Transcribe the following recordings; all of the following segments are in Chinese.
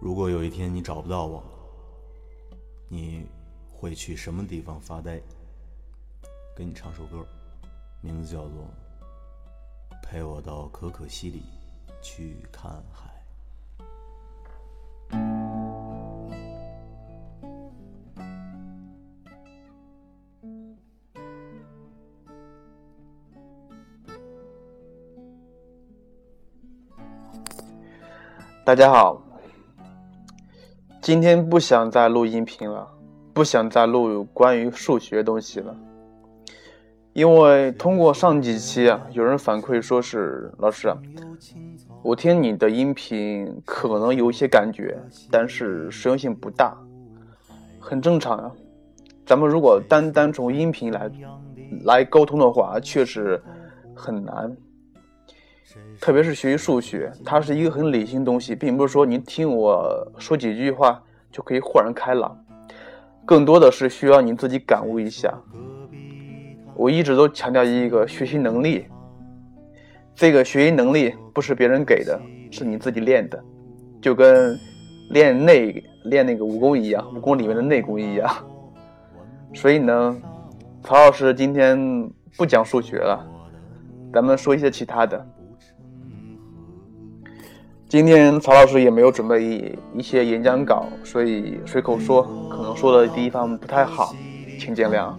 如果有一天你找不到我，你会去什么地方发呆？给你唱首歌，名字叫做《陪我到可可西里去看海》。大家好，今天不想再录音频了，不想再录关于数学东西了，因为通过上几期啊，有人反馈说是老师，我听你的音频可能有一些感觉，但是实用性不大，很正常啊。咱们如果单单从音频来来沟通的话，确实很难。特别是学习数学，它是一个很理性东西，并不是说你听我说几句话就可以豁然开朗，更多的是需要你自己感悟一下。我一直都强调一个学习能力，这个学习能力不是别人给的，是你自己练的，就跟练内练那个武功一样，武功里面的内功一样。所以呢，曹老师今天不讲数学了，咱们说一些其他的。今天曹老师也没有准备一些演讲稿，所以随口说，可能说的地方不太好，请见谅。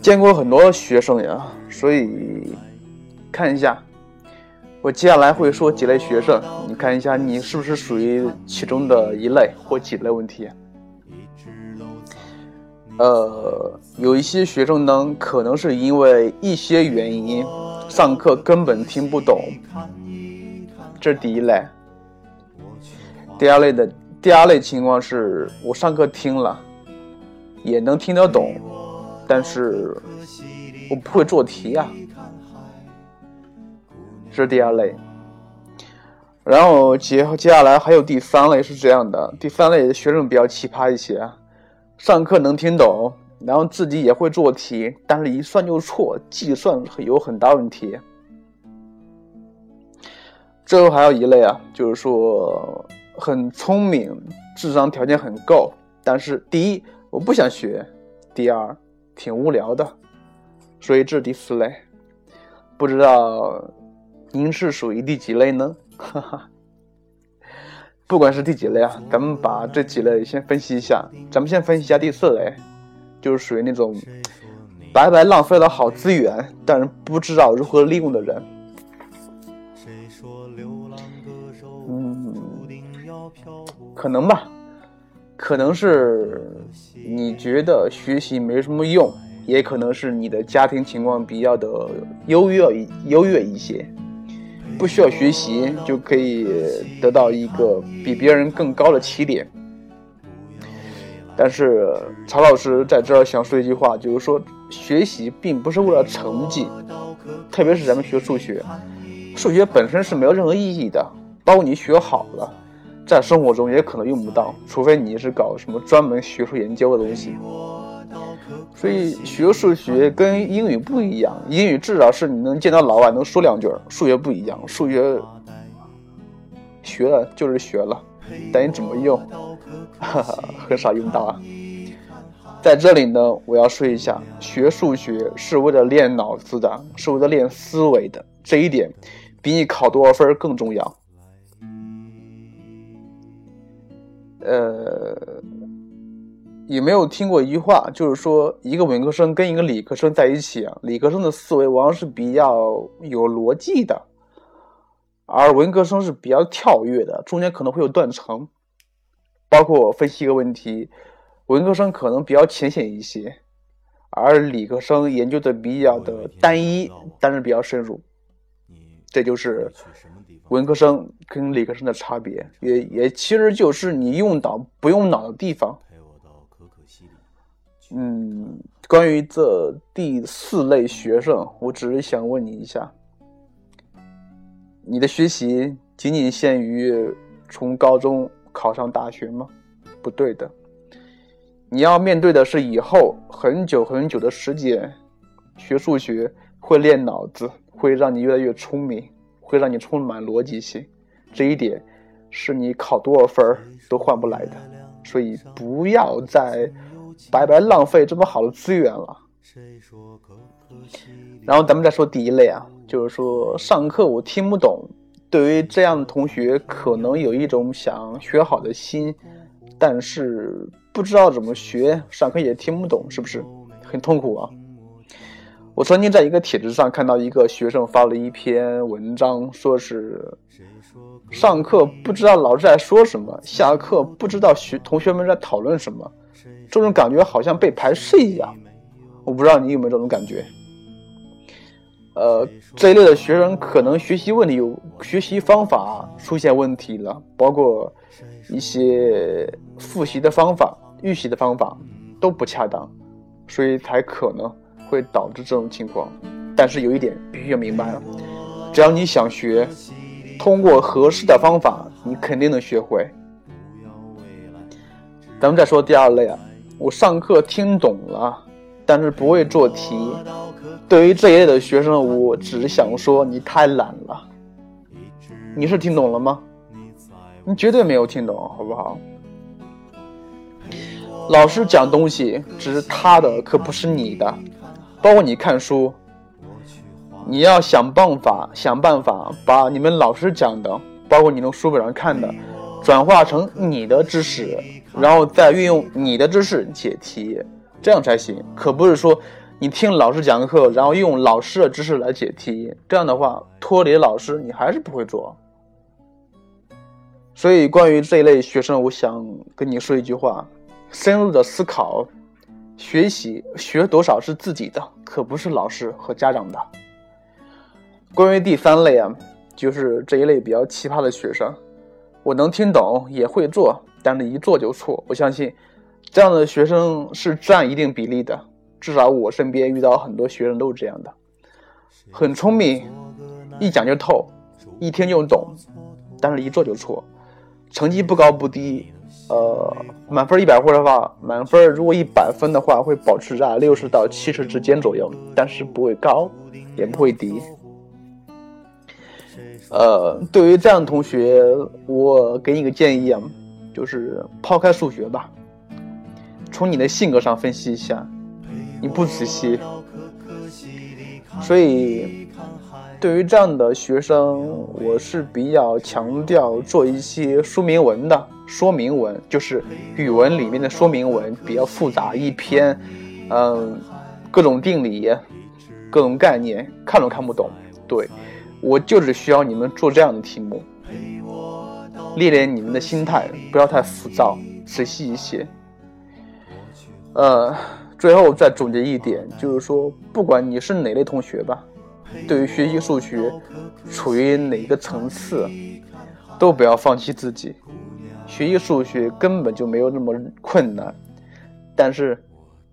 见过很多学生呀，所以看一下，我接下来会说几类学生，你看一下你是不是属于其中的一类或几类问题。呃，有一些学生呢，可能是因为一些原因。上课根本听不懂，这是第一类。第二类的第二类情况是我上课听了，也能听得懂，但是我不会做题啊，这是第二类。然后接接下来还有第三类是这样的，第三类学生比较奇葩一些，啊上课能听懂。然后自己也会做题，但是一算就错，计算有很大问题。最后还有一类啊，就是说很聪明，智商条件很够，但是第一我不想学，第二挺无聊的，所以这是第四类。不知道您是属于第几类呢？哈哈。不管是第几类啊，咱们把这几类先分析一下。咱们先分析一下第四类。就是属于那种白白浪费了好资源，但是不知道如何利用的人。嗯，可能吧，可能是你觉得学习没什么用，也可能是你的家庭情况比较的优越优越一些，不需要学习就可以得到一个比别人更高的起点。但是曹老师在这儿想说一句话，就是说学习并不是为了成绩，特别是咱们学数学，数学本身是没有任何意义的。包括你学好了，在生活中也可能用不到，除非你是搞什么专门学术研究的东西。所以学数学跟英语不一样，英语至少是你能见到老外能说两句，数学不一样，数学学了就是学了，但你怎么用？哈哈，很少用到啊。在这里呢，我要说一下，学数学是为了练脑子的，是为了练思维的，这一点比你考多少分更重要。呃，有没有听过一句话，就是说一个文科生跟一个理科生在一起啊，理科生的思维往往是比较有逻辑的，而文科生是比较跳跃的，中间可能会有断层。包括分析一个问题，文科生可能比较浅显一些，而理科生研究的比较的单一，但是比较深入。这就是文科生跟理科生的差别，也也其实就是你用脑不用脑的地方。关于这第四类学生，我只是想问你一下，你的学习仅仅限于从高中？考上大学吗？不对的，你要面对的是以后很久很久的时间。学数学会练脑子，会让你越来越聪明，会让你充满逻辑性，这一点是你考多少分都换不来的，所以不要再白白浪费这么好的资源了。然后咱们再说第一类啊，就是说上课我听不懂，对于这样的同学，可能有一种想学好的心，但是不知道怎么学，上课也听不懂，是不是很痛苦啊？我曾经在一个帖子上看到一个学生发了一篇文章，说是上课不知道老师在说什么，下课不知道学同学们在讨论什么，这种感觉好像被排斥一样。我不知道你有没有这种感觉？呃，这一类的学生可能学习问题有学习方法出现问题了，包括一些复习的方法、预习的方法都不恰当，所以才可能会导致这种情况。但是有一点必须要明白了，只要你想学，通过合适的方法，你肯定能学会。咱们再说第二类啊，我上课听懂了。但是不会做题，对于这一类的学生，我只想说你太懒了。你是听懂了吗？你绝对没有听懂，好不好？老师讲东西只是他的，可不是你的。包括你看书，你要想办法想办法把你们老师讲的，包括你从书本上看的，转化成你的知识，然后再运用你的知识解题。这样才行，可不是说你听老师讲课，然后用老师的知识来解题。这样的话，脱离老师，你还是不会做。所以，关于这一类学生，我想跟你说一句话：深入的思考，学习学多少是自己的，可不是老师和家长的。关于第三类啊，就是这一类比较奇葩的学生，我能听懂，也会做，但是一做就错。我相信。这样的学生是占一定比例的，至少我身边遇到很多学生都是这样的，很聪明，一讲就透，一听就懂，但是一做就错，成绩不高不低，呃，满分一百分的话，满分如果一百分的话，会保持在六十到七十之间左右，但是不会高，也不会低。呃，对于这样的同学，我给你个建议啊，就是抛开数学吧。从你的性格上分析一下，你不仔细，所以对于这样的学生，我是比较强调做一些说明文的说明文，就是语文里面的说明文比较复杂一篇，嗯，各种定理、各种概念看都看不懂。对我就是需要你们做这样的题目，练练你们的心态，不要太浮躁，仔细一些。呃，最后再总结一点，就是说，不管你是哪类同学吧，对于学习数学，处于哪个层次，都不要放弃自己。学习数学根本就没有那么困难，但是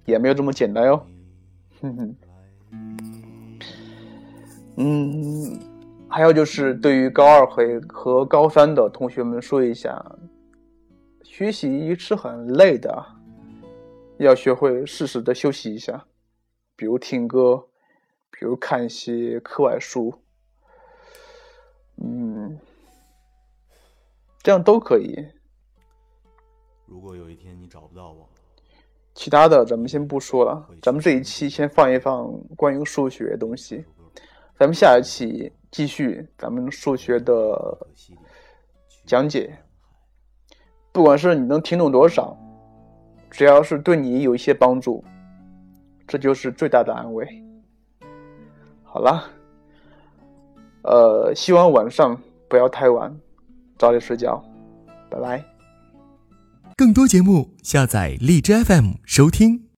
也没有这么简单哟。哼哼。嗯，还有就是对于高二和和高三的同学们说一下，学习是很累的。要学会适时的休息一下，比如听歌，比如看一些课外书，嗯，这样都可以。如果有一天你找不到我，其他的咱们先不说了，咱们这一期先放一放关于数学的东西，咱们下一期继续咱们数学的讲解，不管是你能听懂多少。只要是对你有一些帮助，这就是最大的安慰。好了，呃，希望晚上不要太晚，早点睡觉，拜拜。更多节目，下载荔枝 FM 收听。